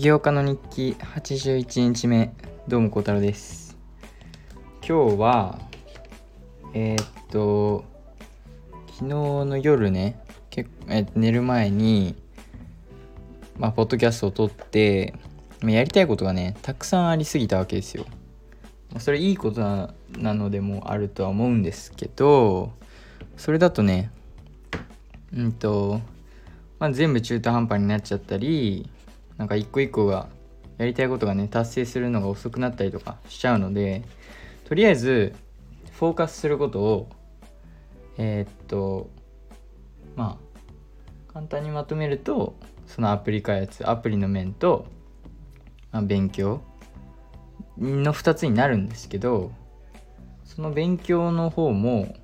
起業家の日記81日目どうも孝太郎です。今日はえー、っと昨日の夜ね結え寝る前にまあポッドキャストを撮ってやりたいことがねたくさんありすぎたわけですよ。それいいことなのでもあるとは思うんですけどそれだとねうんとまあ、全部中途半端になっちゃったりなんか一個一個がやりたいことがね達成するのが遅くなったりとかしちゃうのでとりあえずフォーカスすることをえー、っとまあ簡単にまとめるとそのアプリ開発アプリの面と、まあ、勉強の2つになるんですけどその勉強の方も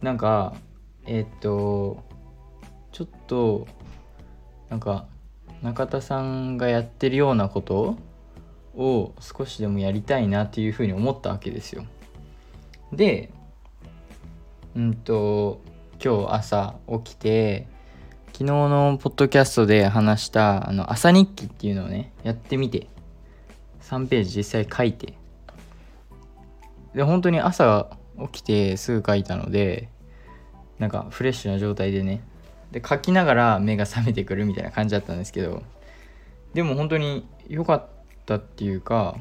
なんかえー、っとちょっとなんか中田さんがやってるようなことを少しでもやりたいなっていうふうに思ったわけですよ。でうんと今日朝起きて昨日のポッドキャストで話したあの朝日記っていうのをねやってみて3ページ実際書いてで本当に朝起きてすぐ書いたのでなんかフレッシュな状態でねで書きながら目が覚めてくるみたいな感じだったんですけどでも本当に良かったっていうか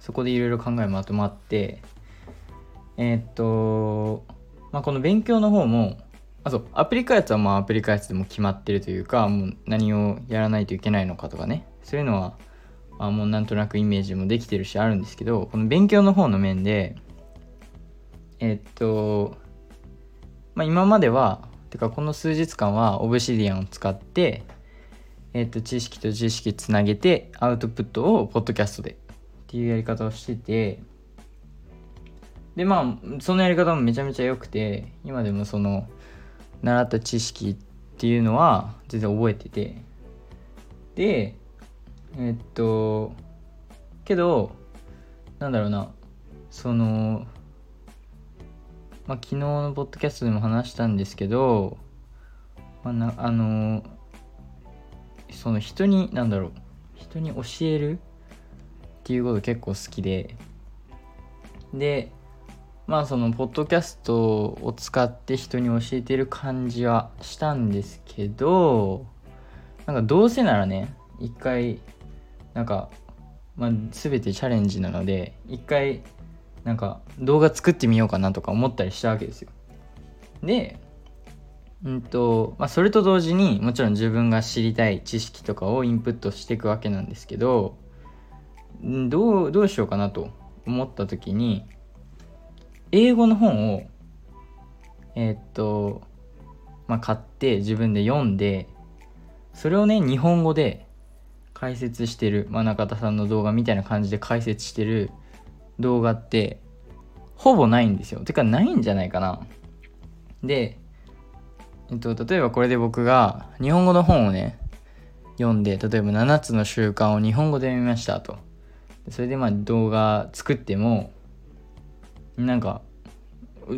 そこでいろいろ考えまとまってえー、っと、まあ、この勉強の方もあそうアプリ開発はまあアプリ開発でも決まってるというかもう何をやらないといけないのかとかねそういうのはあもうなんとなくイメージもできてるしあるんですけどこの勉強の方の面でえー、っとまあ今まではてかこの数日間はオブシディアンを使ってえっ、と知識と知識つなげてアウトプットをポッドキャストでっていうやり方をしててでまあそのやり方もめちゃめちゃ良くて今でもその習った知識っていうのは全然覚えててでえっとけどなんだろうなそのまあ、昨日のポッドキャストでも話したんですけど、まあ、なあのその人に何だろう人に教えるっていうこと結構好きででまあそのポッドキャストを使って人に教えてる感じはしたんですけどなんかどうせならね一回なんか、まあ、全てチャレンジなので一回なんか動画作ってみようかなとか思ったりしたわけですよ。で、うんとまあ、それと同時にもちろん自分が知りたい知識とかをインプットしていくわけなんですけどどうどうしようかなと思った時に英語の本をえー、っとまあ買って自分で読んでそれをね日本語で解説してる、ま、中田さんの動画みたいな感じで解説してる動画ってほぼないんですよ。てかないんじゃないかな。で、えっと、例えばこれで僕が日本語の本をね読んで例えば7つの習慣を日本語で読みましたと。それでまあ動画作ってもなんか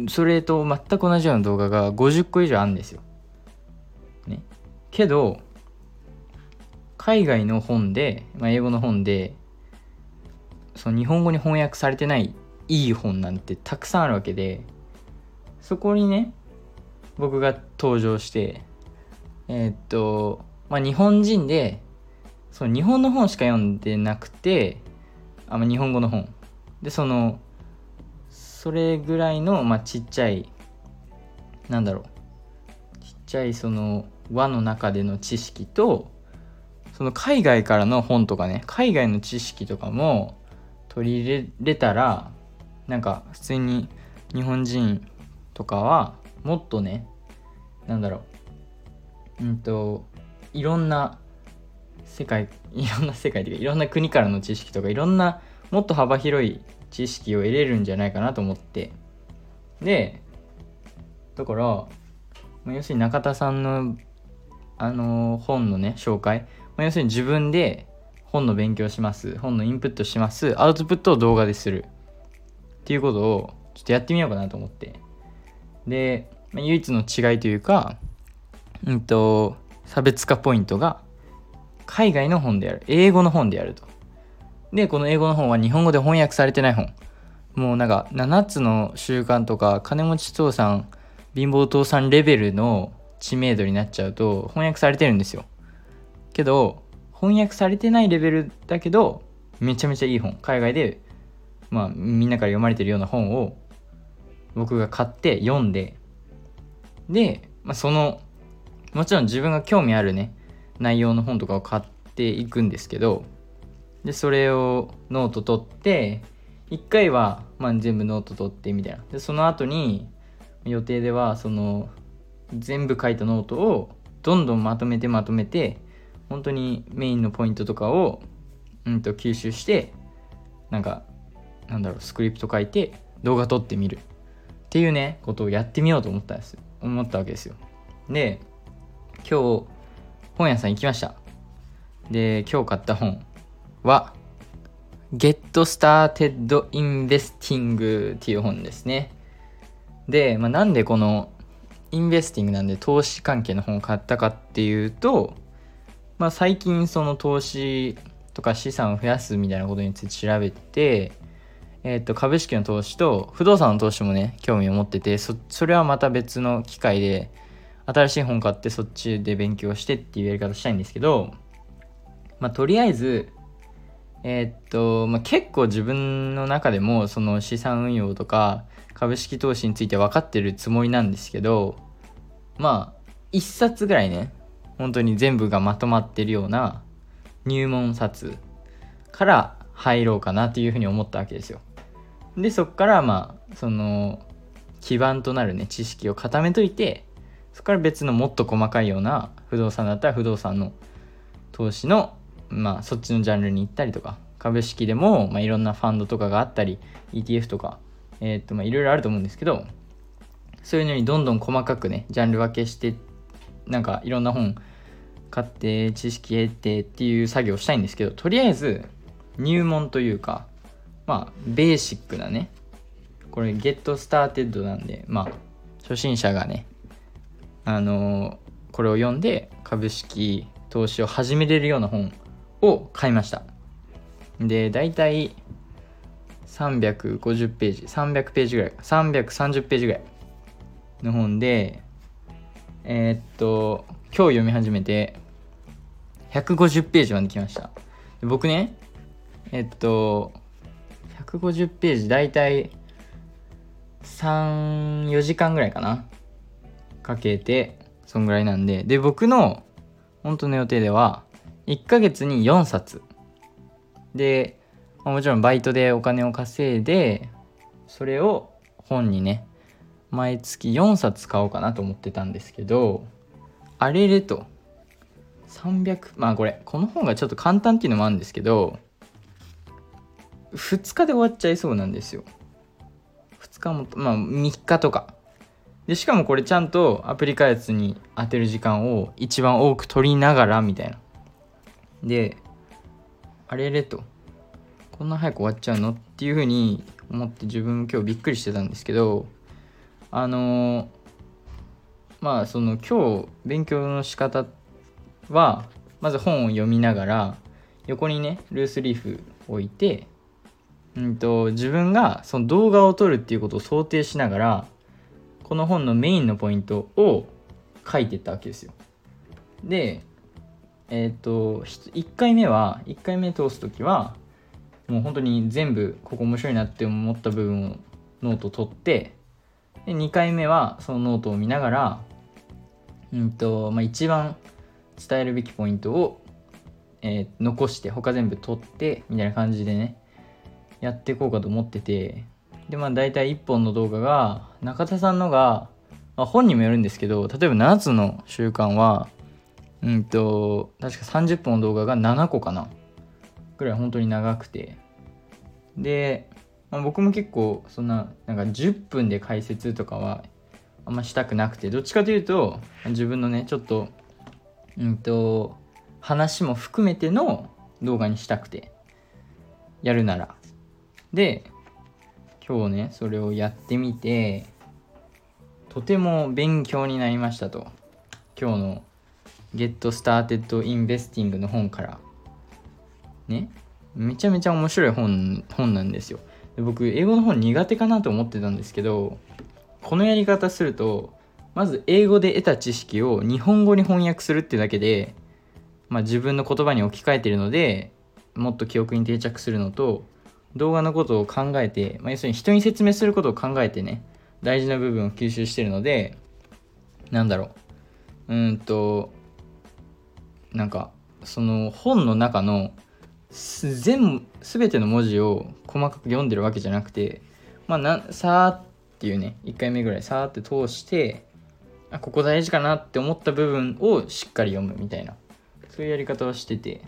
それと全く同じような動画が50個以上あるんですよ。ね。けど海外の本で、まあ、英語の本でその日本語に翻訳されてないいい本なんてたくさんあるわけでそこにね僕が登場してえー、っとまあ日本人でその日本の本しか読んでなくてあ、ま、日本語の本。でそのそれぐらいの、まあ、ちっちゃいなんだろう。ちっちゃいその輪の中での知識とその海外からの本とかね海外の知識とかも取り入れれたらなんか普通に日本人とかはもっとねなんだろううんといろんな世界 いろんな世界というかいろんな国からの知識とかいろんなもっと幅広い知識を得れるんじゃないかなと思って。でだから要するに中田さんのあの本のね紹介。要するに自分で本の勉強します。本のインプットします。アウトプットを動画でするっていうことをちょっとやってみようかなと思って。で、まあ、唯一の違いというかうんと差別化ポイントが海外の本である。英語の本であると。でこの英語の本は日本語で翻訳されてない本。もうなんか7つの習慣とか金持ち父さん貧乏父さんレベルの知名度になっちゃうと翻訳されてるんですよ。けど翻訳されてないレベルだけどめちゃめちゃいい本。海外でまあみんなから読まれてるような本を僕が買って読んでで、まあ、そのもちろん自分が興味あるね内容の本とかを買っていくんですけどでそれをノート取って1回は、まあ、全部ノート取ってみたいな。でその後に予定ではその全部書いたノートをどんどんまとめてまとめて本当にメインのポイントとかを、うんと、吸収してなんかなんだろうスクリプト書いて動画撮ってみる。っていうねことをやってみようと思ったんです思ったわけですよ。で今日本屋さん行きました。で今日買った本は Get Started Investing っていう本ですね。で、まあ、なんでこのインベスティングなんで投資関係の本を買ったかっていうと、まあ、最近その投資とか資産を増やすみたいなことについて調べて、えー、と株式の投資と不動産の投資もね興味を持っててそれはまた別の機会で新しい本買ってそっちで勉強してっていうやり方したいんですけど、まあ、とりあえずえー、っと、まあ、結構自分の中でもその資産運用とか株式投資について分かってるつもりなんですけどまあ1冊ぐらいね本当に全部がまとまってるような入門冊から入ろうかなっていうふうに思ったわけですよ。でそっからまあその基盤となるね知識を固めといてそこから別のもっと細かいような不動産だったら不動産の投資のまあそっちのジャンルに行ったりとか株式でも、まあ、いろんなファンドとかがあったり ETF とかえ、っとまあいろいろあると思うんですけどそういうのにどんどん細かくねジャンル分けしてってなんかいろんな本買って知識得てっていう作業したいんですけどとりあえず入門というかまあベーシックなねこれゲットスターテッドなんでまあ初心者がねあのー、これを読んで株式投資を始めれるような本を買いました。で大体350ページ300ページぐらい330ページぐらいの本でえー、っと今日読み始めて150ページまで来ました。僕ねえっと150ページ大体34時間ぐらいかなかけてそんぐらいなんで。で僕の本当の予定では1ヶ月に4冊。で、もちろんバイトでお金を稼いでそれを本にね毎月4冊買おうかなと思ってたんですけどあれれと300まあこれこの本がちょっと簡単っていうのもあるんですけど2日で終わっちゃいそうなんですよ。2日もまあ3日とか。でしかもこれちゃんとアプリ開発に当てる時間を一番多く取りながらみたいな。であれれとこんな早く終わっちゃうの？っていうふうに思って自分今日びっくりしてたんですけどあのまあその今日勉強の仕方はまず本を読みながら横にねルースリーフ置いて、うんと、自分がその動画を撮るっていうことを想定しながらこの本のメインのポイントを書いてったわけですよ。でえっ、ー、と1回目は1回目通す時はもう本当に全部ここ面白いなって思った部分をノート取ってで2回目はそのノートを見ながら、うんとまあ、一番伝えるべきポイントを、えー、残して他全部取ってみたいな感じでねやっていこうかと思っててでまあ大体1本の動画が中田さんのが、まあ、本にもよるんですけど例えば7つの習慣はうんと確か30分の動画が7個かなぐらい本当に長くて。で、まあ、僕も結構そんななんか10分で解説とかはあんましたくなくてどっちかというと自分のねちょっとうんと話も含めての動画にしたくてやるなら。で今日ねそれをやってみてとても勉強になりましたと。今日の Get Started Investing の本から。ね。めちゃめちゃ面白い本本なんですよ。で僕英語の本苦手かなと思ってたんですけどこのやり方するとまず英語で得た知識を日本語に翻訳するってだけで、まあ、自分の言葉に置き換えてるのでもっと記憶に定着するのと動画のことを考えて、まあ、要するに人に説明することを考えてね大事な部分を吸収してるのでなんだろう。うーんとなんかその本の中の全全ての文字を細かく読んでるわけじゃなくてまあなさーっていうね1回目ぐらいさーって通してあここ大事かなって思った部分をしっかり読むみたいなそういうやり方をしてて。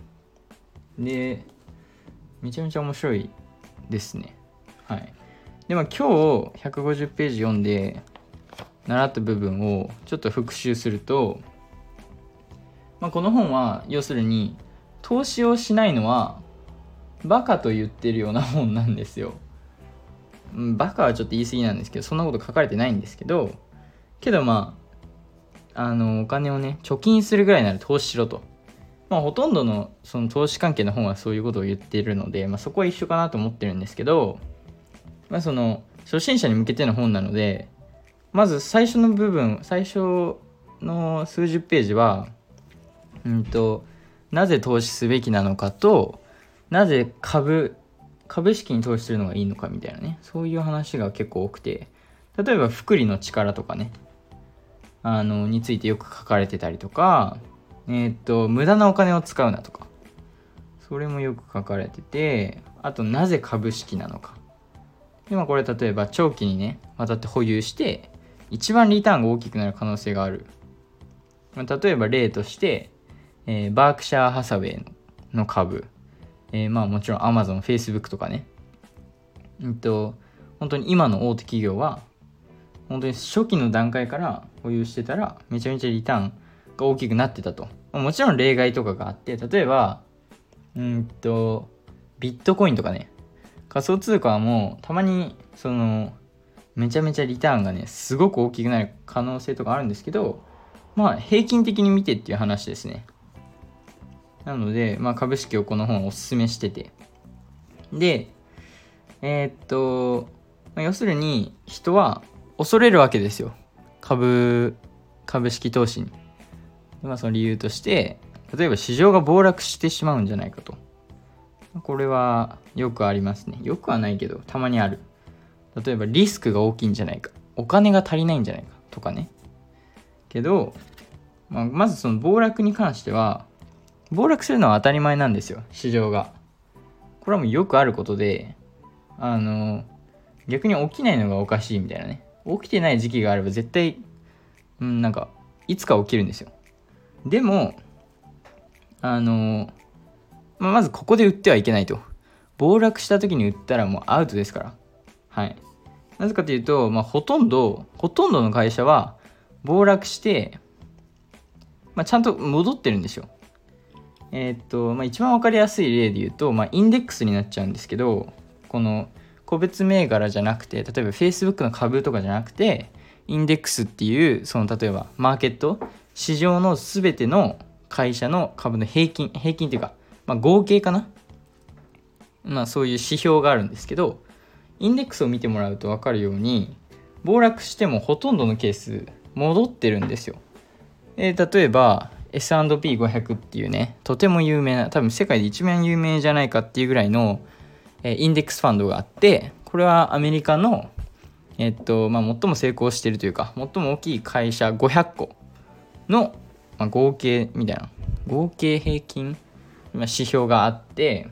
でめちゃめちゃ面白いですね。はい。でも今日150ページ読んで習った部分をちょっと復習すると、まあ、この本は要するに投資をしないのはバカと言ってるような本なんですよ。バカはちょっと言い過ぎなんですけどそんなこと書かれてないんですけどけどまああのお金をね貯金するぐらいなら投資しろと。まあほとんどのその投資関係の本はそういうことを言ってるので、まあ、そこは一緒かなと思ってるんですけどまあその初心者に向けての本なのでまず最初の部分最初の数十ページはうんとなぜ投資すべきなのかとなぜ株株式に投資するのがいいのかみたいなね。そういう話が結構多くて例えば福利の力とかね。あのについてよく書かれてたりとかえー、っと無駄なお金を使うなとか。それもよく書かれててあとなぜ株式なのか。今これ例えば長期にね渡って保有して一番リターンが大きくなる可能性がある。例えば例としてえー、バークシャー・ハサウェイの株、えー、まあもちろんアマゾン、フェイスブックとかね、うんと、本当に今の大手企業は、本当に初期の段階から保有してたら、めちゃめちゃリターンが大きくなってたと。もちろん例外とかがあって、例えば、うんと、ビットコインとかね、仮想通貨はもうたまに、その、めちゃめちゃリターンがね、すごく大きくなる可能性とかあるんですけど、まあ平均的に見てっていう話ですね。なので、まあ、株式をこの本おすすめしてて。で、えー、っと、まあ、要するに人は恐れるわけですよ。株、株式投資に。まあ、その理由として、例えば市場が暴落してしまうんじゃないかと。これはよくありますね。よくはないけど、たまにある。例えばリスクが大きいんじゃないか。お金が足りないんじゃないかとかね。けど、まあ、まずその暴落に関しては、暴落するのは当たり前なんですよ市場が。これはもうよくあることであの逆に起きないのがおかしいみたいなね。起きてない時期があれば絶対うんなんかいつか起きるんですよ。でもあの、まあ、まずここで売ってはいけないと。暴落した時に売ったらもうアウトですから。はい。なぜかというと、まあ、ほとんどほとんどの会社は暴落して、まあ、ちゃんと戻ってるんですよ。えー、っと、まあ、一番分かりやすい例で言うと、まあ、インデックスになっちゃうんですけど、この個別銘柄じゃなくて、例えば Facebook の株とかじゃなくて、インデックスっていう、その例えばマーケット、市場の全ての会社の株の平均、平均っていうか、まあ、合計かな？まあそういう指標があるんですけど、インデックスを見てもらうと分かるように、暴落してもほとんどのケース戻ってるんですよ。えー、例えば、S&P500 っていうねとても有名な多分世界で一番有名じゃないかっていうぐらいの、えインデックスファンドがあってこれはアメリカのえっとまあ、最も成功しているというか最も大きい会社500個の、まあ、合計みたいな合計平均ま指標があって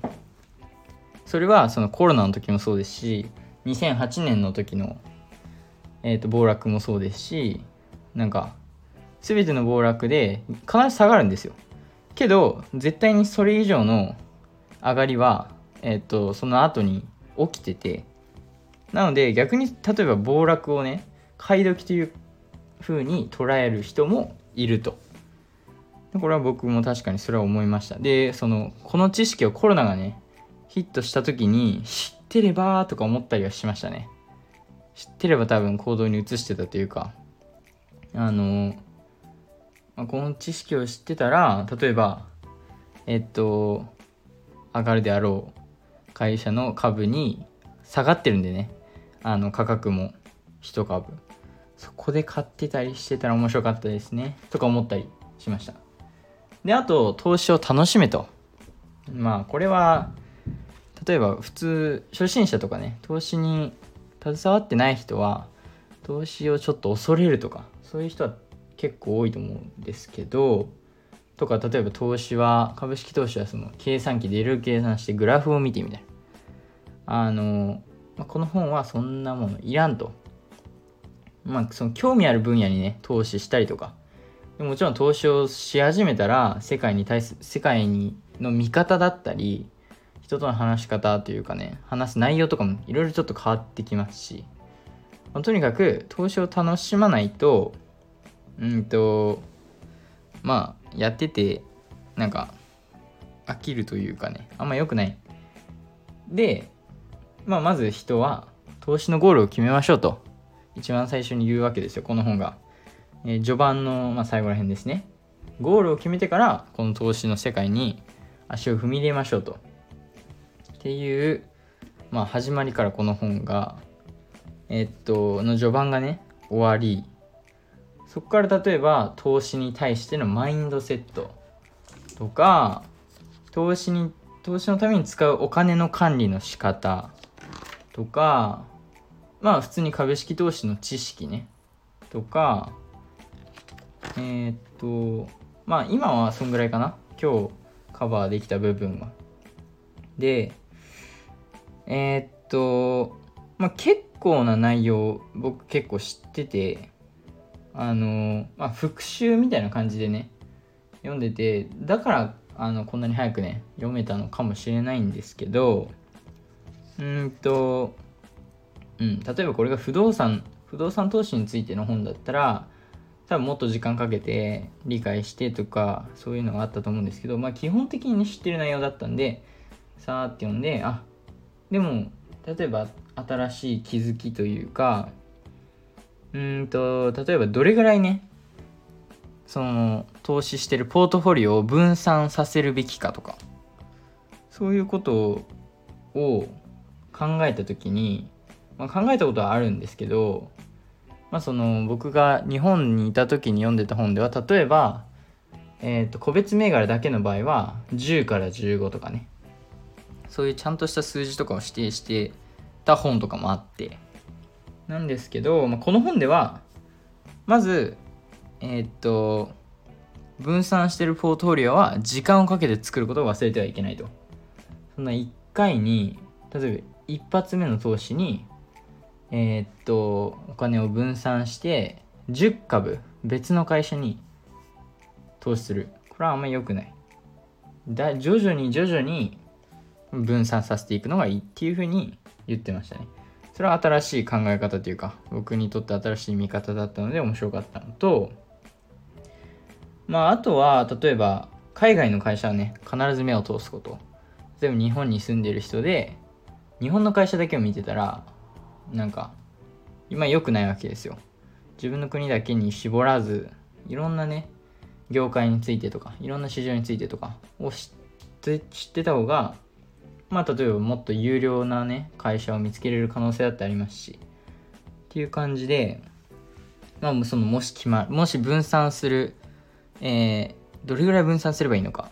それはそのコロナの時もそうですし2008年の時の、えー、と暴落もそうですしなんか全ての暴落で必ず下がるんですよ。けど絶対にそれ以上の上がりは、えっ、とその後に起きててなので逆に例えば暴落をね買い時という風に捉える人もいると。これは僕も確かにそれは思いました。でそのこの知識をコロナがねヒットした時に知ってればとか思ったりはしましたね。知ってれば多分行動に移してたというか。あのまあ、この知識を知ってたら例えばえっと上がるであろう会社の株に下がってるんでね。あの価格も1株。そこで買ってたりしてたら面白かったですね。とか思ったりしました。であと投資を楽しめと。まあこれは例えば普通初心者とかね投資に携わってない人は投資をちょっと恐れるとかそういう人は結構多いと思うんですけどとか例えば投資は株式投資はその計算機でいろいろ計算してグラフを見てみたいな。あの、まあ、この本はそんなものいらんと。まあその興味ある分野にね投資したりとか。もちろん投資をし始めたら世界に対する世界にの見方だったり人との話し方というかね話す内容とかもいろいろちょっと変わってきますし、まあ、とにかく投資を楽しまないとうんとまあやっててなんか飽きるというかねあんま良くない。で、まあ、まず人は投資のゴールを決めましょうと。一番最初に言うわけですよこの本が、えー、序盤の、まあ、最後ら辺ですね。ゴールを決めてからこの投資の世界に足を踏み入れましょうと。っていう、まあ、始まりからこの本がえ、っとの序盤がね終わり。そこから例えば投資に対してのマインドセットとか投資に投資のために使うお金の管理の仕方とかまあ普通に株式投資の知識ねとかえー、っとまあ今はそんぐらいかな。今日カバーできた部分は。でえー、っとまあ結構な内容僕結構知っててあのまあ復習みたいな感じでね読んでてだからあのこんなに早くね読めたのかもしれないんですけどうんとうん例えばこれが不動産不動産投資についての本だったら多分もっと時間かけて理解してとかそういうのがあったと思うんですけどまあ基本的に、ね、知ってる内容だったんでさーって読んであでも例えば新しい気づきというかうんと例えばどれぐらいねその投資してるポートフォリオを分散させるべきかとかそういうことを考えた時に、まあ、考えたことはあるんですけど、まあ、その僕が日本にいた時に読んでた本では例えば、えー、と個別銘柄だけの場合は10から15とかねそういうちゃんとした数字とかを指定してた本とかもあってなんですけど、まあ、この本ではまずえー、っと分散してるポートフォリオは時間をかけて作ることを忘れてはいけないと。そんな1回に例えば一発目の投資にえー、っとお金を分散して10株別の会社に投資する。これはあんまり良くない。だ徐々に徐々に分散させていくのがいいっていうふうに言ってましたね。それは新しい考え方というか僕にとって新しい見方だったので面白かったのとまああとは例えば海外の会社はね必ず目を通すこと。例えば日本に住んでる人で日本の会社だけを見てたらなんか今良くないわけですよ。自分の国だけに絞らずいろんなね業界についてとかいろんな市場についてとかを知って知ってた方がまあ例えばもっと有料なね会社を見つけれる可能性だってありますしっていう感じでまあそのもし決まもし分散するえー、どれぐらい分散すればいいのか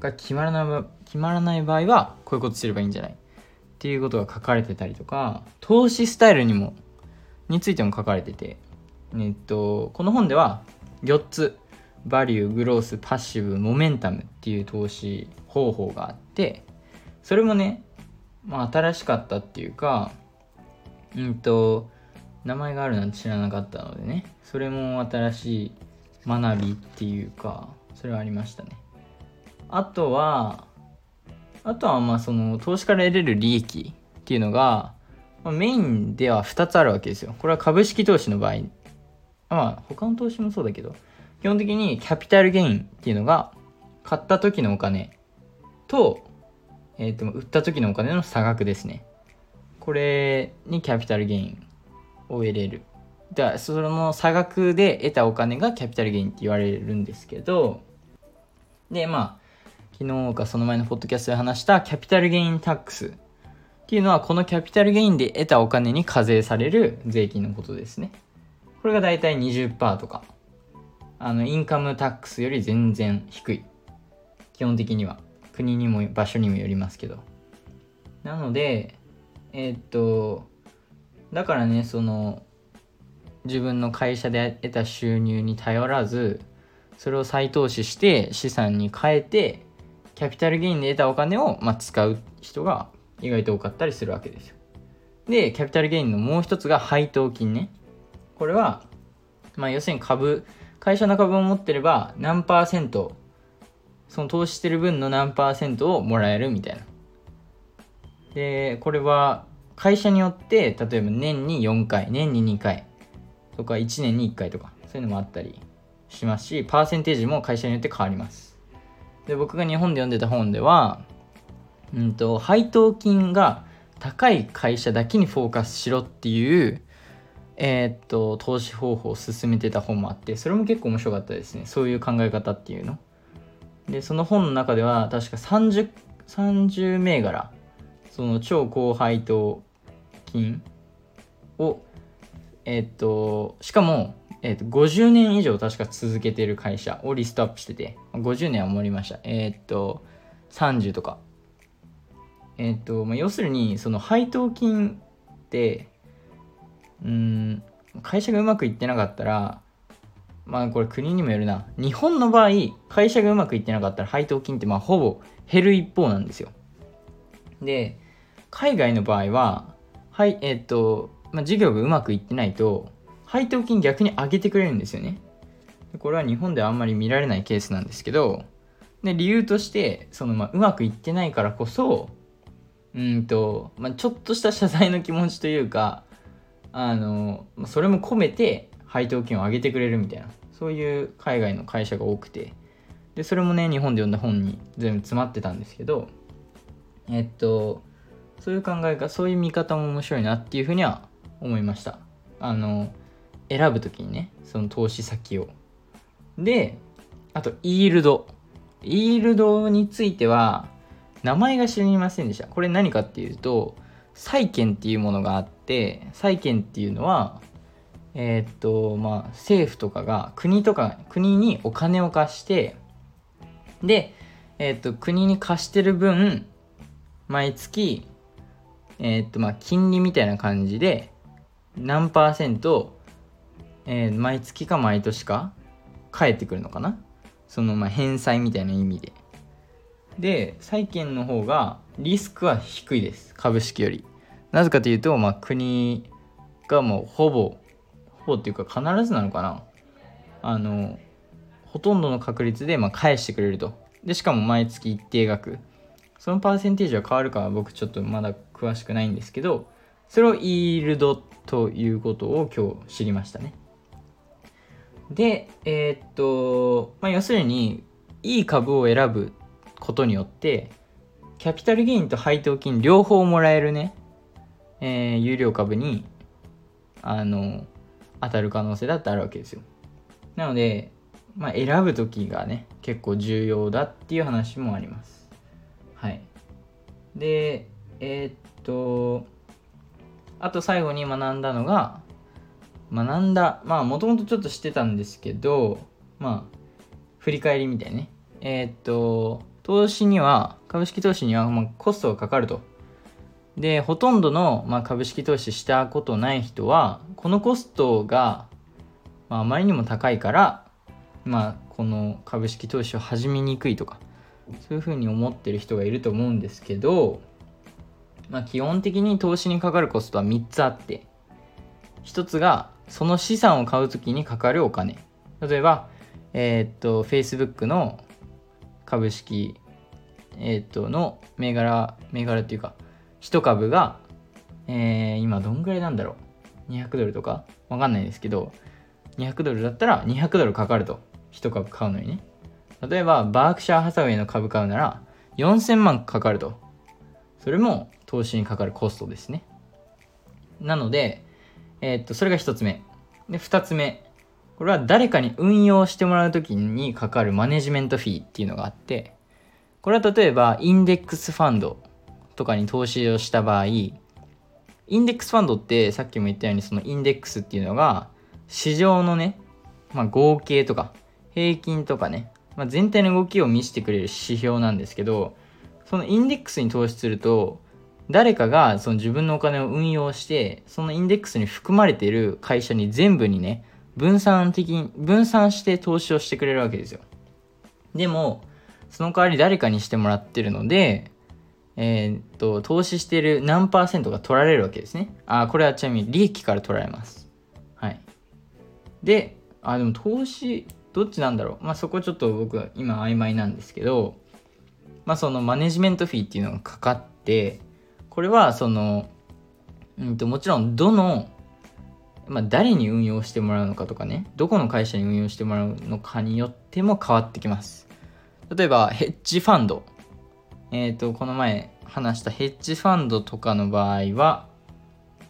が決まらない決まらない場合はこういうことすればいいんじゃないっていうことが書かれてたりとか投資スタイルにもについても書かれてて、えっと、この本では4つバリューグロースパッシブモメンタムっていう投資方法があってそれもね、まあ、新しかったっていうかうんと名前があるなんて知らなかったのでねそれも新しい学びっていうかそれはありましたね。あとはあとはまあその投資から得れる利益っていうのが、まあ、メインでは2つあるわけですよ。これは株式投資の場合まあ他の投資もそうだけど基本的にキャピタルゲインっていうのが買った時のお金と,、えー、と売った時のお金の差額ですね。これにキャピタルゲインを得れる。だからその差額で得たお金がキャピタルゲインって言われるんですけどでまあ昨日かその前のポッドキャストで話したキャピタルゲインタックスっていうのはこのキャピタルゲインで得たお金に課税される税金のことですね。これが大体20%とか。あのインカムタックスより全然低い。基本的には。国にも場所にもよりますけど。なのでえー、っとだからねその自分の会社で得た収入に頼らずそれを再投資して資産に変えてキャピタルゲインで得たお金を、まあ、使う人が意外と多かったりするわけですよ。でキャピタルゲインのもう一つが配当金ね。これは、まあ、要するに株会社の株を持ってれば何パーセントその投資してる分の何パーセントをもらえるみたいな。でこれは会社によって例えば年に4回年に2回とか1年に1回とかそういうのもあったりしますしパーセンテージも会社によって変わります。で僕が日本で読んでた本では、うんと、配当金が高い会社だけにフォーカスしろっていうえー、っと投資方法を進めてた本もあってそれも結構面白かったですね。そういう考え方っていうの。でその本の中では確か 30, 30銘柄その超高配当金をえ、っとしかも、え、っと50年以上確か続けてる会社をリストアップしてて50年は盛りました。え、っと30とか。えっと、まあ、要するにその配当金ってうん会社がうまくいってなかったらまあこれ国にもよるな。日本の場合会社がうまくいってなかったら配当金ってまあほぼ減る一方なんですよ。で海外の場合ははいえっと、まあ、事業がうまくいってないと配当金逆に上げてくれるんですよね。これは日本ではあんまり見られないケースなんですけどで理由としてそのまあうまくいってないからこそうんと、まあ、ちょっとした謝罪の気持ちというかあのそれも込めて配当金を上げてくれるみたいな。そういう海外の会社が多くて。でそれもね日本で読んだ本に全部詰まってたんですけどえっとそういう考えがそういう見方も面白いなっていうふうには思いました。あの選ぶ時にねその投資先を。であとイールド。イールドについては名前が知りませんでした。これ何かっていうと債券っていうものがあって債券っていうのはえー、っとまあ政府とかが国とか国にお金を貸してでえー、っと国に貸してる分毎月えー、っとまあ金利みたいな感じで何パーセント、えー、毎月か毎年か返ってくるのかな？そのまあ返済みたいな意味で。で債券の方がリスクは低いです。株式より。なぜかというと、まあ、国がもうほぼほぼっていうか必ずなのかな。あのほとんどの確率でまあ返してくれると。でしかも毎月一定額。そのパーセンテージは変わるかは僕ちょっとまだ詳しくないんですけどそれをイールドということを今日知りましたね。でえー、っと、まあ、要するにいい株を選ぶことによってキャピタルゲインと配当金両方もらえるね、えー、有料株にあの当たる可能性だってあるわけですよ。なので、まあ、選ぶ時がね結構重要だっていう話もあります。はい。でえー、っとあと最後に学んだのが学んだまあもともとちょっと知ってたんですけどまあ振り返りみたいね。えー、っと投資には、株式投資にはまコストがかかると。で、ほとんどの、まあ株式投資したことない人は、このコストが、まあ、あまりにも高いから、まあ、この株式投資を始めにくいとか、そういうふうに思ってる人がいると思うんですけど、まあ、基本的に投資にかかるコストは3つあって、1つが、その資産を買うときにかかるお金。例えば、えー、っと、Facebook の株式、えー、っとの銘柄銘柄っていうか1株が、えー、今どんぐらいなんだろう？200ドルとか？わかんないですけど200ドルだったら200ドルかかると。1株買うのにね。例えばバークシャーハサウェイの株買うなら4000万かかると。それも投資にかかるコストですね。なので、えー、っとそれが1つ目。で2つ目。これは誰かに運用してもらう時にかかるマネジメントフィーっていうのがあってこれは例えばインデックスファンドとかに投資をした場合インデックスファンドってさっきも言ったようにそのインデックスっていうのが市場のね、まあ、合計とか平均とかね、まあ、全体の動きを見せてくれる指標なんですけどそのインデックスに投資すると誰かがその自分のお金を運用してそのインデックスに含まれている会社に全部にね分散的に分散して投資をしてくれるわけですよ。でもその代わり誰かにしてもらってるのでえー、っと投資してる何パーセントが取られるわけですね。あこれはちなみに利益から取られます。はい。であでも投資どっちなんだろう。まあそこちょっと僕今曖昧なんですけどまあそのマネジメントフィーっていうのがかかってこれはその、うんと、もちろんどの、まあ、誰に運用してもらうのかとかねどこの会社に運用してもらうのかによっても変わってきます。例えばヘッジファンド。えっ、ー、とこの前話したヘッジファンドとかの場合は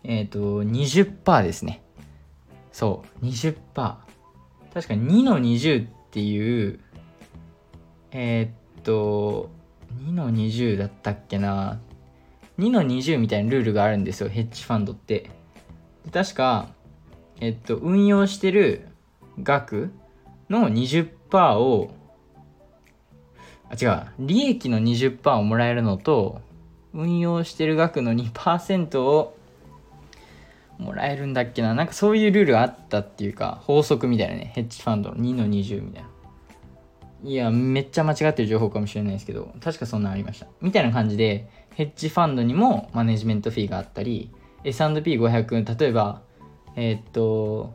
えっ、ー、と20%ですね。そう20%確かに2の20っていうえー、っと2の20だったっけな。2の20みたいなルールがあるんですよヘッジファンドって。確かえっと運用してる額の20%をあ違う。利益の20%をもらえるのと運用してる額の2%をもらえるんだっけな。なんかそういうルールあったっていうか法則みたいなね。ヘッジファンド。の2の20みたいな。いやめっちゃ間違ってる情報かもしれないですけど確かそんなんありました。みたいな感じでヘッジファンドにもマネジメントフィーがあったり S&P500 例えばえー、っと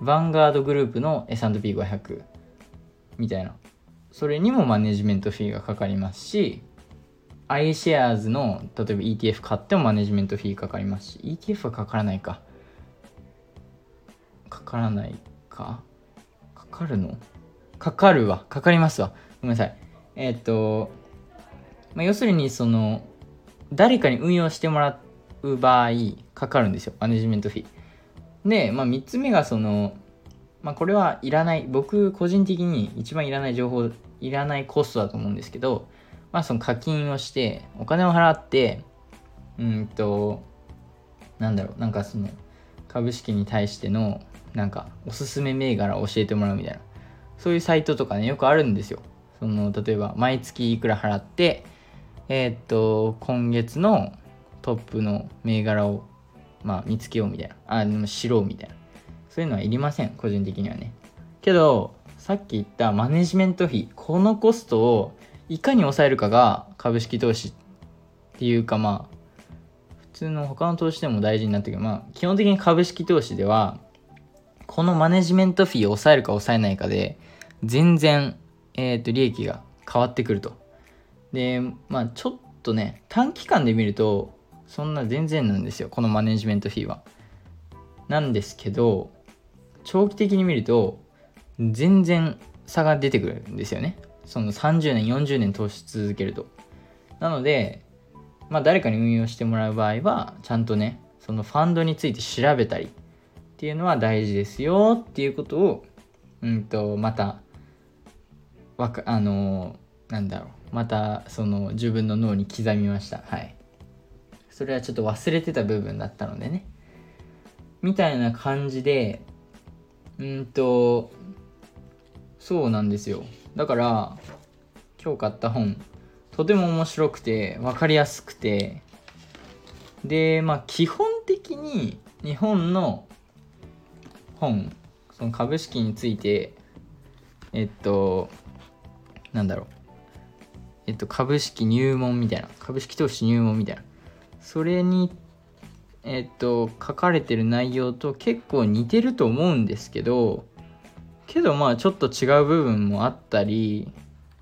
ヴァンガードグループの S&P500 みたいな。それにもマネジメントフィーがかかりますし iShares の例えば ETF 買ってもマネジメントフィーかかりますし ETF はかからないか。かからないか。かかるの？かかるわ。かかりますわ。ごめんなさい。えー、っと、まあ、要するにその誰かに運用してもらう場合かかるんですよ。マネジメントフィー。で、まあ、3つ目がそのまあ、これはいらない。僕個人的に一番いらない情報いらないコストだと思うんですけど、まあ、その課金をしてお金を払ってうんとなんだろうなんかその株式に対してのなんかおすすめ銘柄を教えてもらうみたいなそういうサイトとかねよくあるんですよ。その例えば毎月いくら払ってえー、っと今月のトップの銘柄をまあ見つけようみたいな。あでも知ろうみたいな。そういうのはいりません個人的にはね。けどさっき言ったマネジメント費このコストをいかに抑えるかが株式投資っていうかまあ普通の他の投資でも大事になってくる。まあ基本的に株式投資ではこのマネジメントフィーを抑えるか抑えないかで全然、えー、と利益が変わってくると。でまあちょっとね短期間で見るとそんな全然なんですよこのマネジメントフィーは。なんですけど長期的に見ると全然差が出てくるんですよね。その30年40年投資続けると。なのでまあ誰かに運用してもらう場合はちゃんとねそのファンドについて調べたりっていうのは大事ですよっていうことをうんとまたわかあのなんだろう。またその自分の脳に刻みました。はい。それはちょっと忘れてた部分だったのでね。みたいな感じでうんとそうなんですよ。だから今日買った本とても面白くて分かりやすくて。でまあ基本的に日本の本その株式についてえっとなんだろう。えっと株式入門みたいな株式投資入門みたいな。それにえっと書かれてる内容と結構似てると思うんですけどけどまあちょっと違う部分もあったり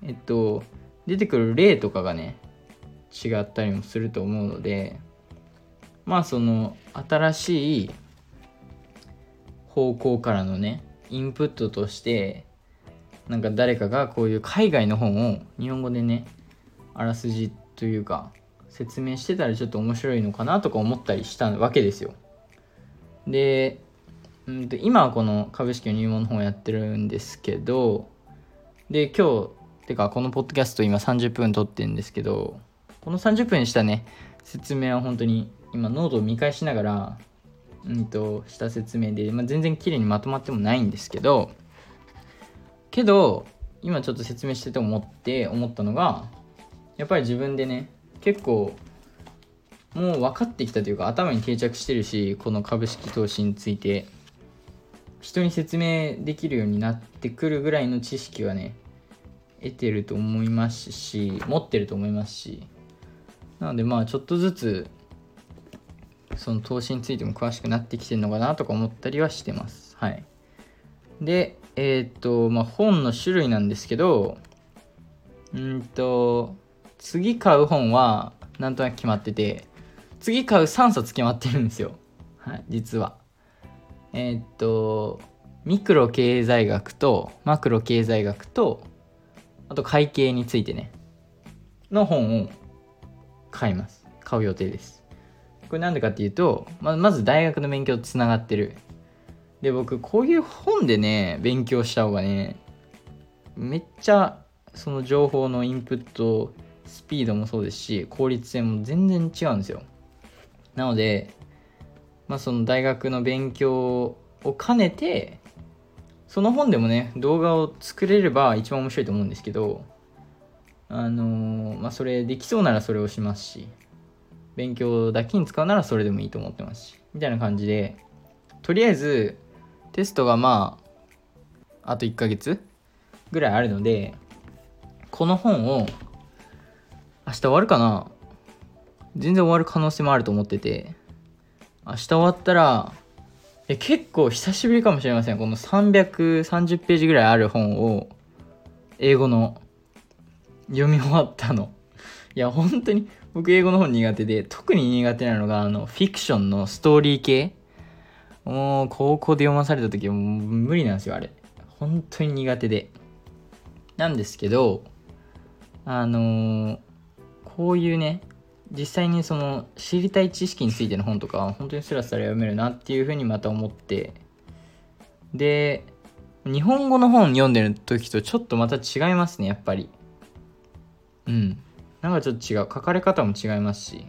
えっと出てくる例とかがね違ったりもすると思うのでまあその新しい方向からのねインプットとしてなんか誰かがこういう海外の本を日本語でねあらすじというか説明してたらちょっと面白いのかなとか思ったりしたわけですよ。でうんと今はこの株式の入門の方をやってるんですけどで今日てかこのポッドキャスト今30分撮ってるんですけどこの30分したね説明は本当に今ノートを見返しながらうんとした説明で、まあ、全然綺麗にまとまってもないんですけどけど今ちょっと説明してて思って思ったのがやっぱり自分でね結構もう分かってきたというか頭に定着してるしこの株式投資について。人に説明できるようになってくるぐらいの知識はね得てると思いますし持ってると思いますし。なのでまあちょっとずつその投資についても詳しくなってきてるのかなとか思ったりはしてます。はい。でえっ、とまあ本の種類なんですけどうんと次買う本はなんとなく決まってて次買う3冊決まってるんですよ。はい実は。えー、っとミクロ経済学とマクロ経済学とあと会計についてねの本を買います。買う予定です。これなんでかっていうとままず大学の勉強とつながってる。で僕こういう本でね勉強した方がねめっちゃその情報のインプットスピードもそうですし効率性も全然違うんですよ。なのでまあその大学の勉強を兼ねてその本でもね動画を作れれば一番面白いと思うんですけどあのー、まあそれできそうならそれをしますし勉強だけに使うならそれでもいいと思ってますしみたいな感じでとりあえずテストがまああと1ヶ月ぐらいあるのでこの本を明日終わるかな？全然終わる可能性もあると思ってて。明日終わったらえ結構久しぶりかもしれません。この330ページぐらいある本を英語の読み終わったの。いや本当に僕英語の本苦手で特に苦手なのがあのフィクションのストーリー系。もう高校で読まされた時もう無理なんですよあれ。本当に苦手で。なんですけどあのー、こういうね実際にその知りたい知識についての本とか本当にスラスラ読めるなっていうふうにまた思ってで日本語の本読んでる時とちょっとまた違いますねやっぱり。うん。なんかちょっと違う書かれ方も違いますし。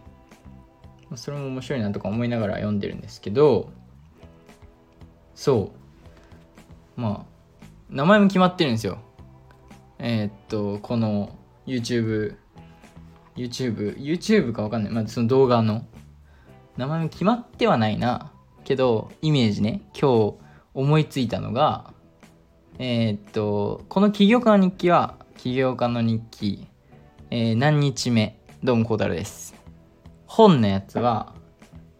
それも面白いなとか思いながら読んでるんですけどそう。まあ名前も決まってるんですよ。えー、っとこの YouTube YouTube、YouTube かわかんない。まあ、その動画の名前も決まってはないな。けど、イメージね、今日思いついたのが、えー、っと、この起業家の日記は、起業家の日記、えー、何日目、どうも、こうたるです。本のやつは、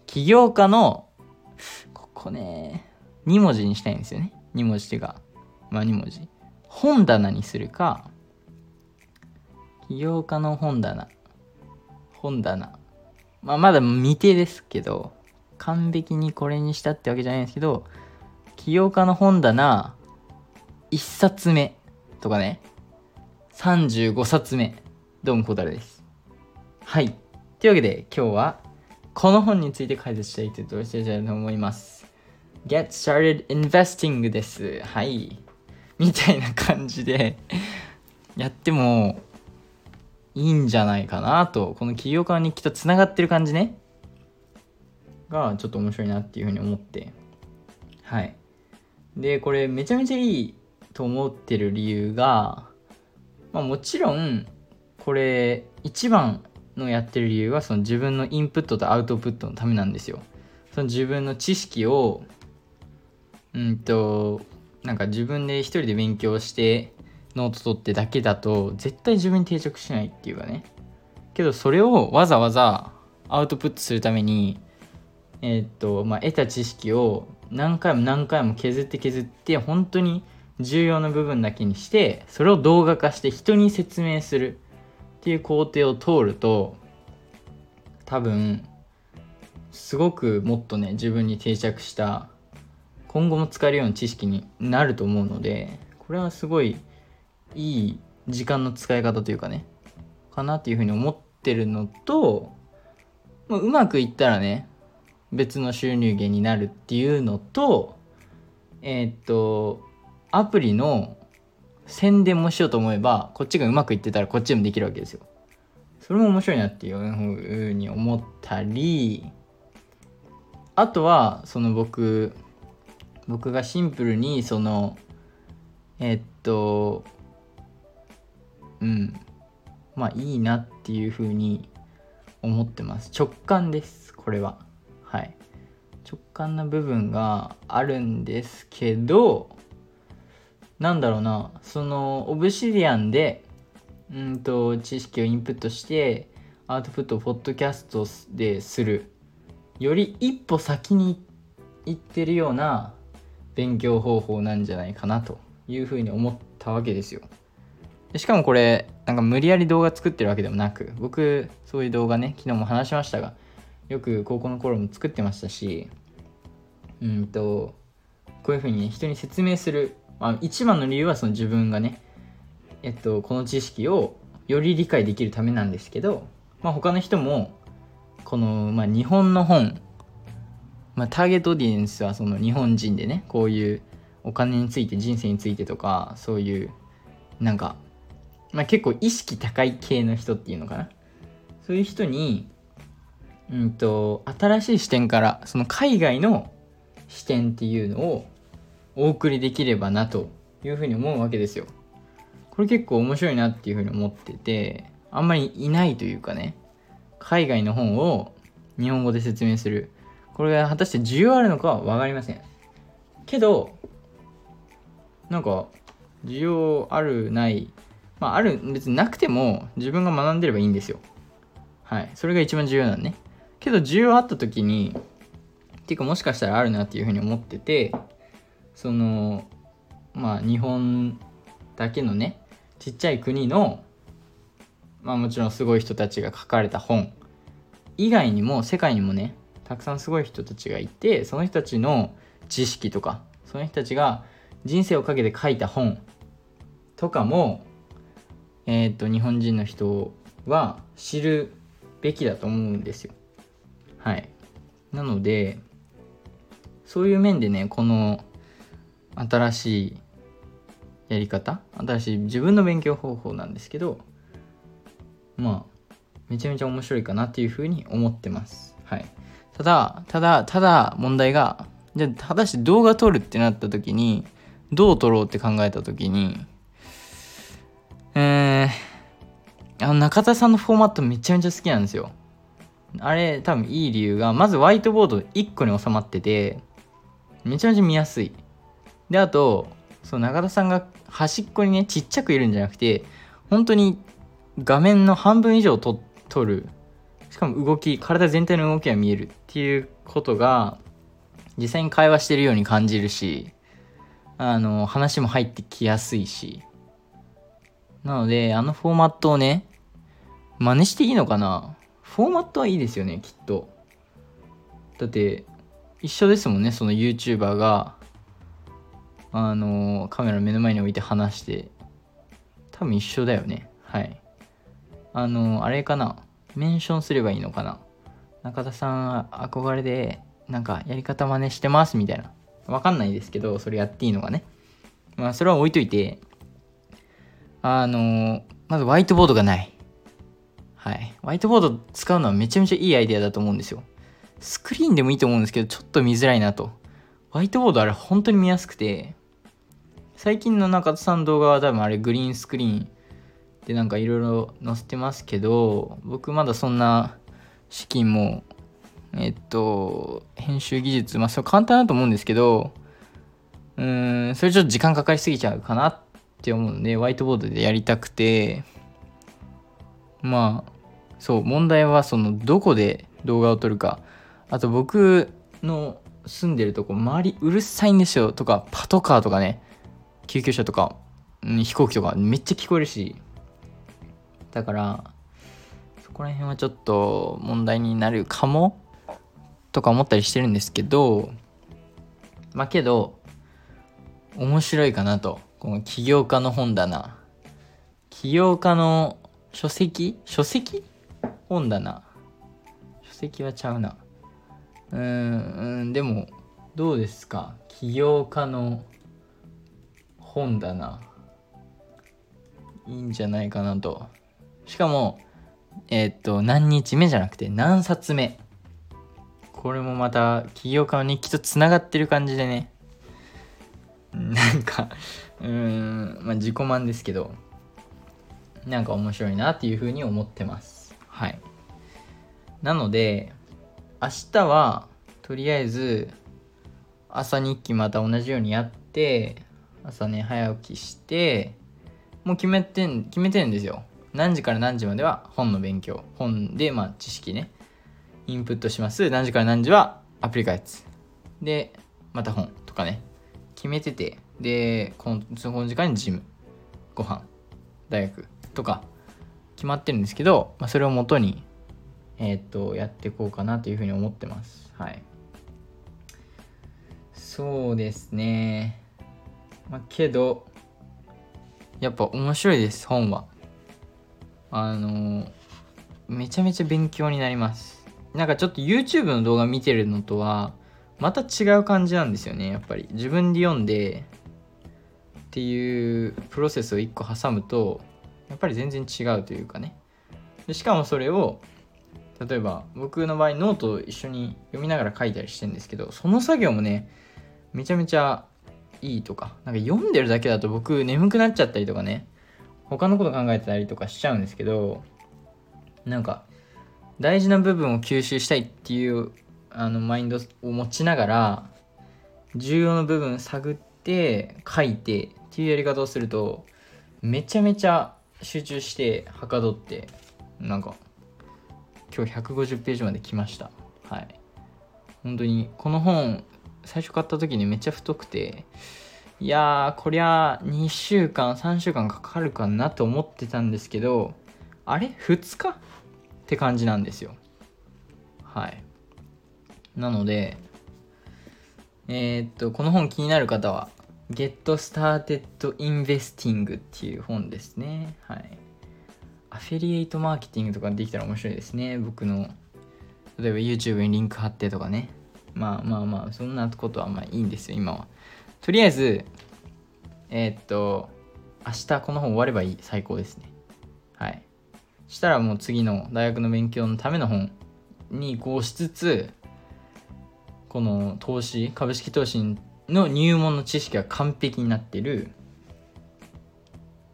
起業家の、ここね、2文字にしたいんですよね。2文字っていうか、まあ2文字。本棚にするか、起業家の本棚本棚。まあ、まだ未定ですけど、完璧にこれにしたってわけじゃないんですけど、起業家の本棚、1冊目とかね、35冊目。どうも、小樽です。はい。というわけで、今日は、この本について解説したいと思います。Get Started Investing です。はい。みたいな感じでやっても、いいんじゃないかなとこの起業家の日記とつながってる感じね。がちょっと面白いなっていうふうに思って。はい。でこれめちゃめちゃいいと思ってる理由が、まあ、もちろんこれ一番のやってる理由はその自分のインプットとアウトプットのためなんですよ。その自分の知識をうんとなんか自分で一人で勉強してノート取ってだけだと絶対自分に定着しないっていうかね。けどそれをわざわざアウトプットするためにえー、っとまあ得た知識を何回も何回も削って削って本当に重要な部分だけにしてそれを動画化して人に説明するっていう工程を通ると多分すごくもっとね自分に定着した今後も使えるような知識になると思うのでこれはすごいいい時間の使い方というかねかなっていうふうに思ってるのと、まあ、うまくいったらね別の収入源になるっていうのとえー、っとアプリの宣伝もしようと思えばこっちがうまくいってたらこっちでもできるわけですよ。それも面白いなっていうふうに思ったりあとはその僕僕がシンプルにそのえ、っとうん。まあいいなっていうふうに思ってます。直感ですこれは。はい。直感な部分があるんですけどなんだろうな。そのオブシディアンでうんと知識をインプットしてアウトプットをポッドキャストでする。より一歩先に行ってるような勉強方法なんじゃないかなというふうに思ったわけですよ。しかもこれなんか無理やり動画作ってるわけでもなく僕そういう動画ね昨日も話しましたがよく高校の頃も作ってましたしうんとこういうふうに、ね、人に説明する、まあ、一番の理由はその自分がねえっとこの知識をより理解できるためなんですけど、まあ、他の人もこの、まあ、日本の本、まあ、ターゲットオーディエンスはその日本人でねこういうお金について人生についてとかそういうなんかまあ、結構意識高い系の人っていうのかな。そういう人に、うんと、新しい視点からその海外の視点っていうのをお送りできればなというふうに思うわけですよ。これ結構面白いなっていうふうに思っててあんまりいないというかね海外の本を日本語で説明する。これが果たして需要あるのかは分かりません。けどなんか需要あるないまあ、ある、別になくても自分が学んでればいいんですよ。はい。それが一番重要なんね。けど、需要あった時に、っていうかもしかしたらあるなっていうふうに思ってて、その、まあ、日本だけのね、ちっちゃい国の、まあもちろんすごい人たちが書かれた本以外にも世界にもねたくさんすごい人たちがいてその人たちの知識とかその人たちが人生をかけて書いた本とかもえっ、ー、と日本人の人は知るべきだと思うんですよ。はい。なのでそういう面でねこの新しいやり方新しい自分の勉強方法なんですけどまあめちゃめちゃ面白いかなっていうふうに思ってます。はい。ただ、ただ、ただ問題が、じゃあ果たして動画撮るってなった時に、どう撮ろうって考えた時に、えー、あの中田さんのフォーマットめちゃめちゃ好きなんですよ。あれ多分いい理由が、まずホワイトボード1個に収まってて、めちゃめちゃ見やすい。で、あと、そう中田さんが端っこにね、ちっちゃくいるんじゃなくて、本当に画面の半分以上と撮る。しかも動き、体全体の動きが見えるっていうことが、実際に会話してるように感じるし、あの、話も入ってきやすいし、なので、あのフォーマットをね、真似していいのかな？フォーマットはいいですよね、きっと。だって、一緒ですもんね、その YouTuber が、あの、カメラ目の前に置いて話して。多分一緒だよね。はい。あの、あれかな？メンションすればいいのかな？中田さん憧れで、なんかやり方真似してますみたいな。わかんないですけど、それやっていいのかね。まあ、それは置いといて、あのまずホワイトボードがない。はい。ホワイトボード使うのはめちゃめちゃいいアイデアだと思うんですよ。スクリーンでもいいと思うんですけど、ちょっと見づらいなと。ホワイトボードあれ本当に見やすくて、最近の中田さんの動画は多分あれグリーンスクリーンでなんかいろいろ載せてますけど、僕まだそんな資金も、えっと、編集技術、まあそれ簡単だと思うんですけど、うーん、それちょっと時間かかりすぎちゃうかなっって思うので、ホワイトボードでやりたくて、まあ、そう、問題はその、どこで動画を撮るか。あと僕の住んでるとこ、周りうるさいんですよとか、パトカーとかね、救急車とか、うん、飛行機とかめっちゃ聞こえるし。だから、そこら辺はちょっと問題になるかもとか思ったりしてるんですけど、まあけど、面白いかなと。この起業家の本棚。起業家の書籍？書籍？本棚。書籍はちゃうな。うーん、でも、どうですか？起業家の本棚。いいんじゃないかなと。しかもえー、っと何日目じゃなくて何冊目。これもまた起業家の日記とつながってる感じでね。なんかうーんまあ自己満ですけどなんか面白いなっていうふうに思ってます。はい。なので明日はとりあえず朝日記また同じようにやって朝ね早起きしてもう決めてん決めてるんですよ。何時から何時までは本の勉強。本でまあ知識ね。インプットします。何時から何時はアプリ開発。でまた本とかね。決めててでこのその時間にジムご飯大学とか決まってるんですけど、まあ、それをもとにえー、っとやっていこうかなというふうに思ってます。はい。そうですね。まあけどやっぱ面白いです本は。あのめちゃめちゃ勉強になります。なんかちょっと YouTube の動画見てるのとはまた違う感じなんですよねやっぱり。自分で読んでっていうプロセスを1個挟むとやっぱり全然違うというかね。でしかもそれを例えば僕の場合ノートを一緒に読みながら書いたりしてるんですけどその作業もねめちゃめちゃいいとかなんか読んでるだけだと僕眠くなっちゃったりとかね他のこと考えてたりとかしちゃうんですけどなんか大事な部分を吸収したいっていうあのマインドを持ちながら重要な部分探って書いてっていうやり方をするとめちゃめちゃ集中してはかどってなんか今日150ページまで来ました。はい。本当にこの本最初買った時にめっちゃ太くていやーこりゃ2週間3週間かかるかなと思ってたんですけどあれ？2日？って感じなんですよ。はい。なのでえー、っとこの本気になる方は Get Started Investing っていう本ですね。はい。アフィリエイトマーケティングとかできたら面白いですね。僕の例えば YouTube にリンク貼ってとかね。まあまあまあそんなことはまあいいんですよ今は。とりあえずえー、っと明日この本終わればいい。最高ですね。はい。したらもう次の大学の勉強のための本に移行しつつこの投資株式投資の入門の知識が完璧になってる。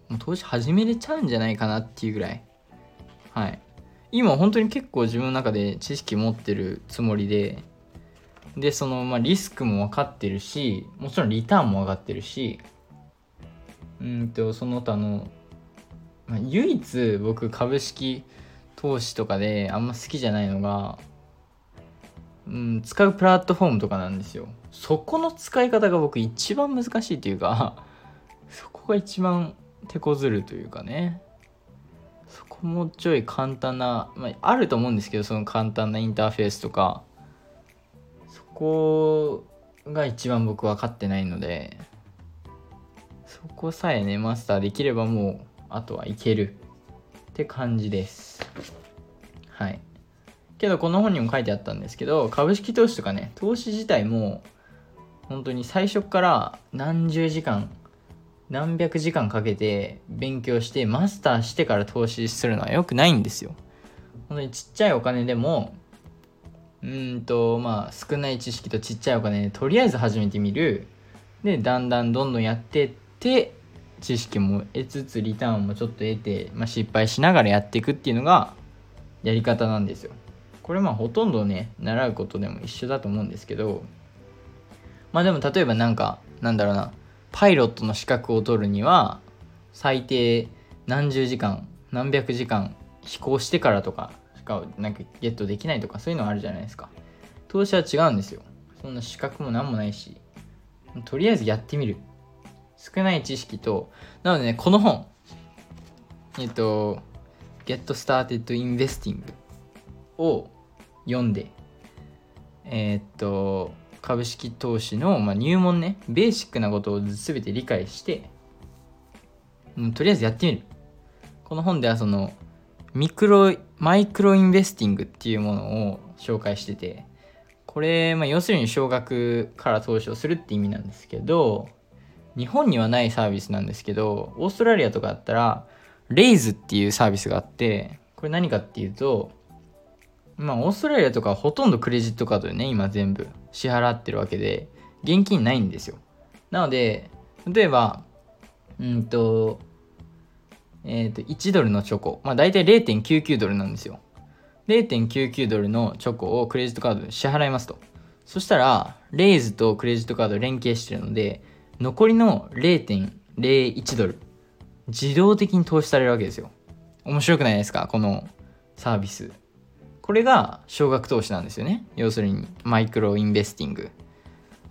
もう投資始めれちゃうんじゃないかなっていうぐらい。はい。今本当に結構自分の中で知識持ってるつもりで。でその、まあ、リスクも分かってるしもちろんリターンも上がってるし。うんとその他の、まあ、唯一僕株式投資とかであんま好きじゃないのが、うん、使うプラットフォームとかなんですよ。そこの使い方が僕一番難しいというかそこが一番手こずるというかね。そこもちょい簡単な、まあ、あると思うんですけどその簡単なインターフェースとか。そこが一番僕分かってないので。そこさえねマスターできればもうあとはいけるって感じです。はい。けどこの本にも書いてあったんですけど株式投資とかね投資自体も本当に最初から何十時間何百時間かけて勉強してマスターしてから投資するのは良くないんですよ。本当にちっちゃいお金でもうんとまあ少ない知識とちっちゃいお金でとりあえず始めてみる。でだんだんどんどんやってって知識も得つつリターンもちょっと得て、まあ、失敗しながらやっていくっていうのがやり方なんですよ。これまあほとんどね習うことでも一緒だと思うんですけどまあでも例えばなんかなんだろうなパイロットの資格を取るには最低何十時間何百時間飛行してからとかしかなんかゲットできないとかそういうのあるじゃないですか。投資は違うんですよ。そんな資格も何もないし。とりあえずやってみる。少ない知識となのでねこの本えっと Get Started Investing を読んで。えー、っと株式投資の、まあ、入門ねベーシックなことを全て理解してうんとりあえずやってみる。この本ではそのミクロマイクロインベスティングっていうものを紹介しててこれ、まあ、要するに少額から投資をするって意味なんですけど日本にはないサービスなんですけどオーストラリアとかだったらレイズっていうサービスがあってこれ何かっていうとまあオーストラリアとかほとんどクレジットカードでね今全部。支払ってるわけで。現金ないんですよ。なので例えばうんとえっ、ー、と1ドルのチョコ。まあ大体0.99ドルなんですよ。0.99ドルのチョコをクレジットカードで支払いますと。そしたらレイズとクレジットカード連携してるので残りの0.01ドル自動的に投資されるわけですよ。面白くないですか？このサービス。これが少額投資なんですよね。要するにマイクロインベスティング。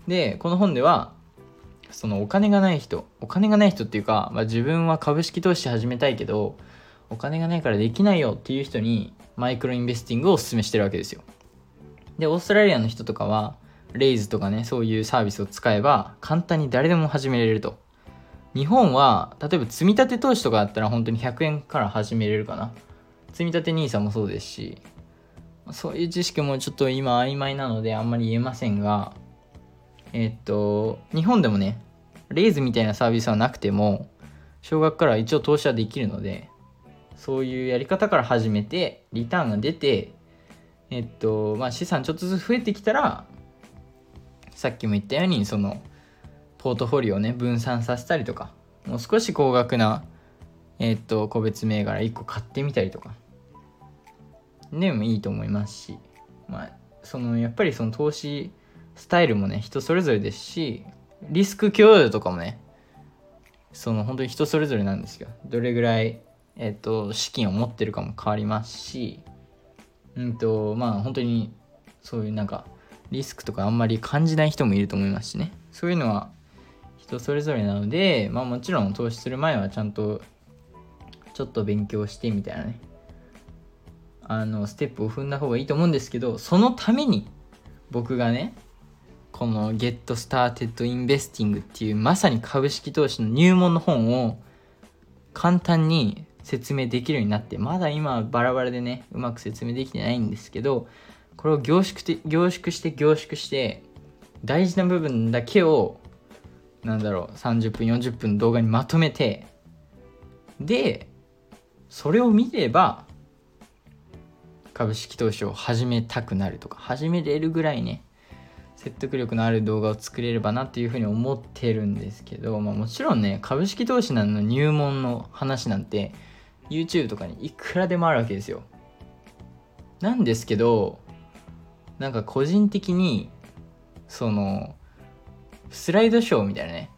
でこの本ではそのお金がない人お金がない人っていうか、まあ、自分は株式投資始めたいけどお金がないからできないよっていう人にマイクロインベスティングをお勧めしてるわけですよ。でオーストラリアの人とかはレイズとかねそういうサービスを使えば簡単に誰でも始めれると。日本は例えば積み立て投資とかだったら本当に100円から始めれるかな。積み立て NISA もそうですしそういう知識もちょっと今曖昧なのであんまり言えませんがえっと日本でもねレイズみたいなサービスはなくても少額から一応投資はできるのでそういうやり方から始めてリターンが出てえっとまあ資産ちょっとずつ増えてきたらさっきも言ったようにそのポートフォリオをね分散させたりとかもう少し高額なえっと個別銘柄1個買ってみたりとかでもいいと思いますしまあそのやっぱりその投資スタイルもね人それぞれですしリスク共有とかもねその本当に人それぞれなんですよ。どれぐらいえっと資金を持ってるかも変わりますしうんとまあ本当にそういうなんかリスクとかあんまり感じない人もいると思いますしね。そういうのは人それぞれなのでまあもちろん投資する前はちゃんとちょっと勉強してみたいなね。あのステップを踏んだ方がいいと思うんですけどそのために僕がねこの Get Started Investing っていうまさに株式投資の入門の本を簡単に説明できるようになってまだ今バラバラでねうまく説明できてないんですけどこれを凝縮して凝縮して凝縮して大事な部分だけをなんだろう30分40分動画にまとめてでそれを見れば株式投資を始めたくなるとか始めれるぐらいね説得力のある動画を作れればなっていうふうに思ってるんですけど、まあ、もちろんね株式投資なの入門の話なんて YouTube とかにいくらでもあるわけですよ。なんですけどなんか個人的にそのスライドショーみたいなね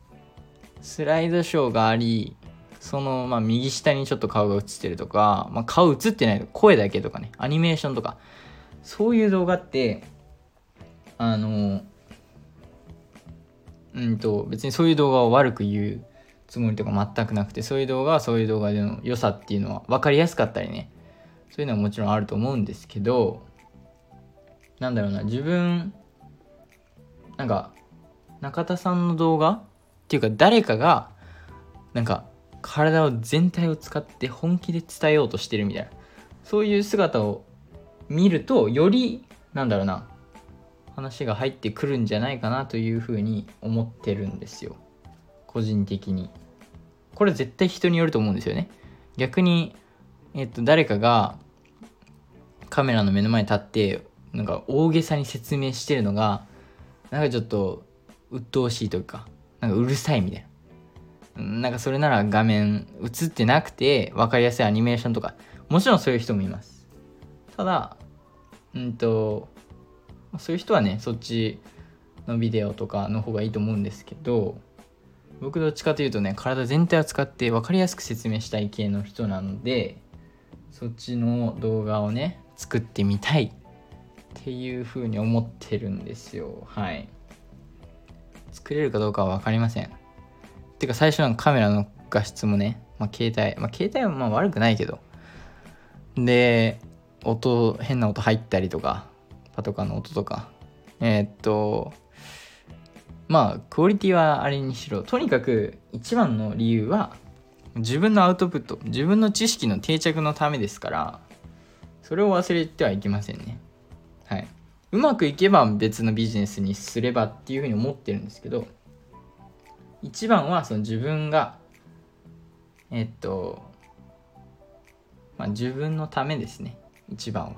スライドショーがありそのまあ右下にちょっと顔が映ってるとか、まあ、顔映ってない声だけとかねアニメーションとかそういう動画ってあのうんと別にそういう動画を悪く言うつもりとか全くなくてそういう動画はそういう動画での良さっていうのは分かりやすかったりねそういうのはもちろんあると思うんですけどなんだろうな自分なんか中田さんの動画っていうか誰かがなんか体を全体を使って本気で伝えようとしてるみたいな。そういう姿を見るとよりなんだろうな話が入ってくるんじゃないかなというふうに思ってるんですよ。個人的に。これ絶対人によると思うんですよね。逆にえっと誰かがカメラの目の前に立ってなんか大げさに説明してるのがなんかちょっと鬱陶しいというかなんかうるさいみたいな。なんかそれなら画面映ってなくて分かりやすいアニメーションとかもちろんそういう人もいます。ただうんとそういう人はねそっちのビデオとかの方がいいと思うんですけど僕どっちかというとね体全体を使って分かりやすく説明したい系の人なのでそっちの動画をね作ってみたい。っていうふうに思ってるんですよ。はい。作れるかどうかは分かりません。てか最初のカメラの画質もね、まあ、携帯まあ携帯はまあ悪くないけど。で音変な音入ったりとかパトカーの音とか。えー、っとまあクオリティはあれにしろとにかく一番の理由は自分のアウトプット自分の知識の定着のためですからそれを忘れてはいけませんね。はい。うまくいけば別のビジネスにすればっていうふうに思ってるんですけど一番はその自分がえっとまあ自分のためですね。一番は。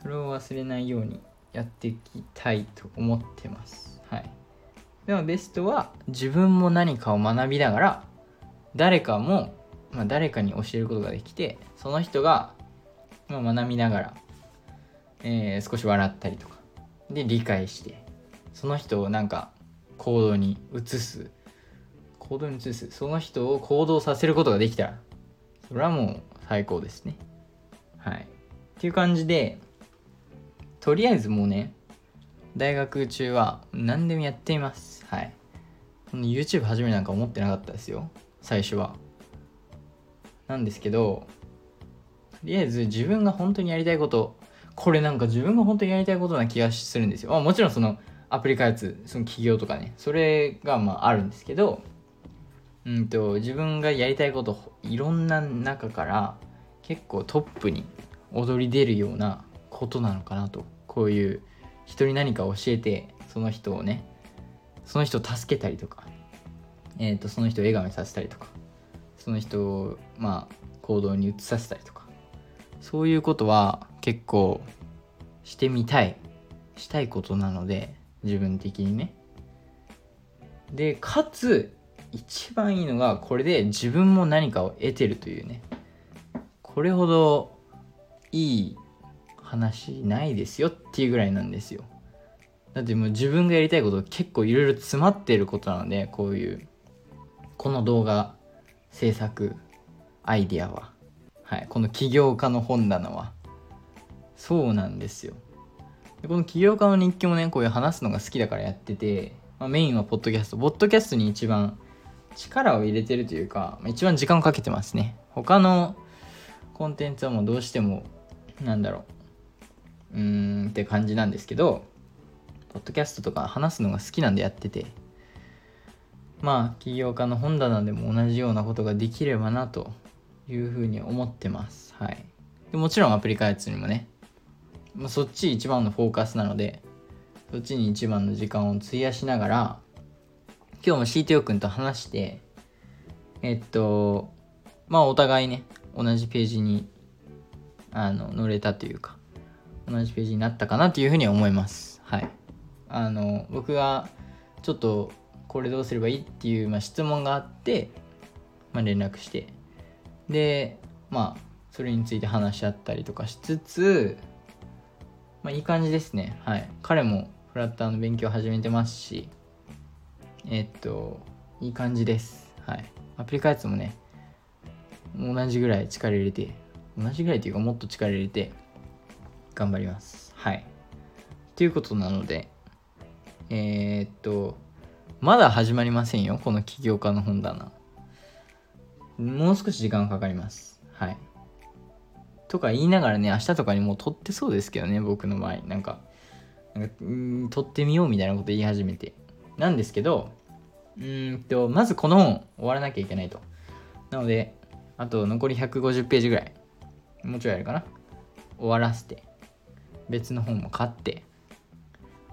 それを忘れないようにやっていきたいと思ってます。はい。でもベストは自分も何かを学びながら誰かも、まあ、誰かに教えることができてその人が、まあ、学びながら、えー、少し笑ったりとか。で理解してその人をなんか行動に移す行動に移すその人を行動させることができた。らそれはもう最高ですね。はい。っていう感じでとりあえずもうね大学中は何でもやっています。はい。YouTube 始めなんか思ってなかったですよ。最初は。なんですけどとりあえず自分が本当にやりたいことこれなんか自分が本当にやりたいことな気がするんですよ。あもちろんそのアプリ開発その企業とかねそれがまああるんですけどうんと自分がやりたいこといろんな中から結構トップに躍り出るようなことなのかなと。こういう人に何か教えてその人をねその人を助けたりとか、えーと、その人を笑顔にさせたりとかその人をまあ行動に移させたりとかそういうことは結構してみたいしたいことなので自分的にね。でかつ一番いいのがこれで自分も何かを得てるというね。これほどいい話ないですよっていうぐらいなんですよ。だってもう自分がやりたいこと結構いろいろ詰まってることなのでこういうこの動画制作アイディアは。はい。この起業家の本棚は。そうなんですよ。でこの起業家の日記もねこういう話すのが好きだからやってて、まあ、メインはポッドキャスト。ポッドキャストに一番力を入れてるというか、一番時間をかけてますね。他のコンテンツはもうどうしても、なんだろう、うーんって感じなんですけど、ポッドキャストとか話すのが好きなんでやってて、まあ、起業家の本棚でも同じようなことができればなというふうに思ってます。はい。でもちろんアプリ開発にもね、まあ、そっち一番のフォーカスなので、そっちに一番の時間を費やしながら、今日も CTO 君と話して、えっと、まあお互いね、同じページにあの乗れたというか、同じページになったかなというふうに思います。はい。あの、僕がちょっとこれどうすればいいっていう、まあ、質問があって、まあ、連絡して、で、まあ、それについて話し合ったりとかしつつ、まあ、いい感じですね。はい。彼もフラッターの勉強始めてますし、えっと、いい感じです。はい。アプリ開発もね、同じぐらい力入れて、同じぐらいというかもっと力入れて、頑張ります。はい。ということなので、えー、っと、まだ始まりませんよ、この起業家の本棚。もう少し時間かかります。はい。とか言いながらね、明日とかにもう撮ってそうですけどね、僕の場合。なんか、なんかん撮ってみようみたいなこと言い始めて。なんですけど、うんと、まずこの本終わらなきゃいけないと。なので、あと残り150ページぐらい。もうちょいあるかな。終わらせて、別の本も買って、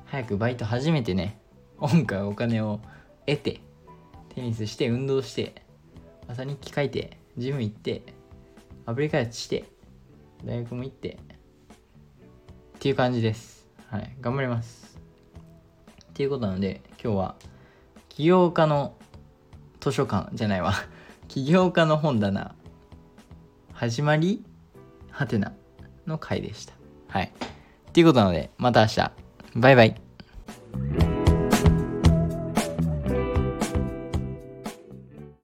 早くバイト始めてね、音楽お金を得て、テニスして運動して、朝日記書いて、ジム行って、アプリ開発して、大学も行って、っていう感じです。はい。頑張ります。っていうことなので、今日は起業家の図書館じゃないわ。起業家の本棚。始まり？はてなの回でした。はい。っていうことなのでまた明日。バイバイ。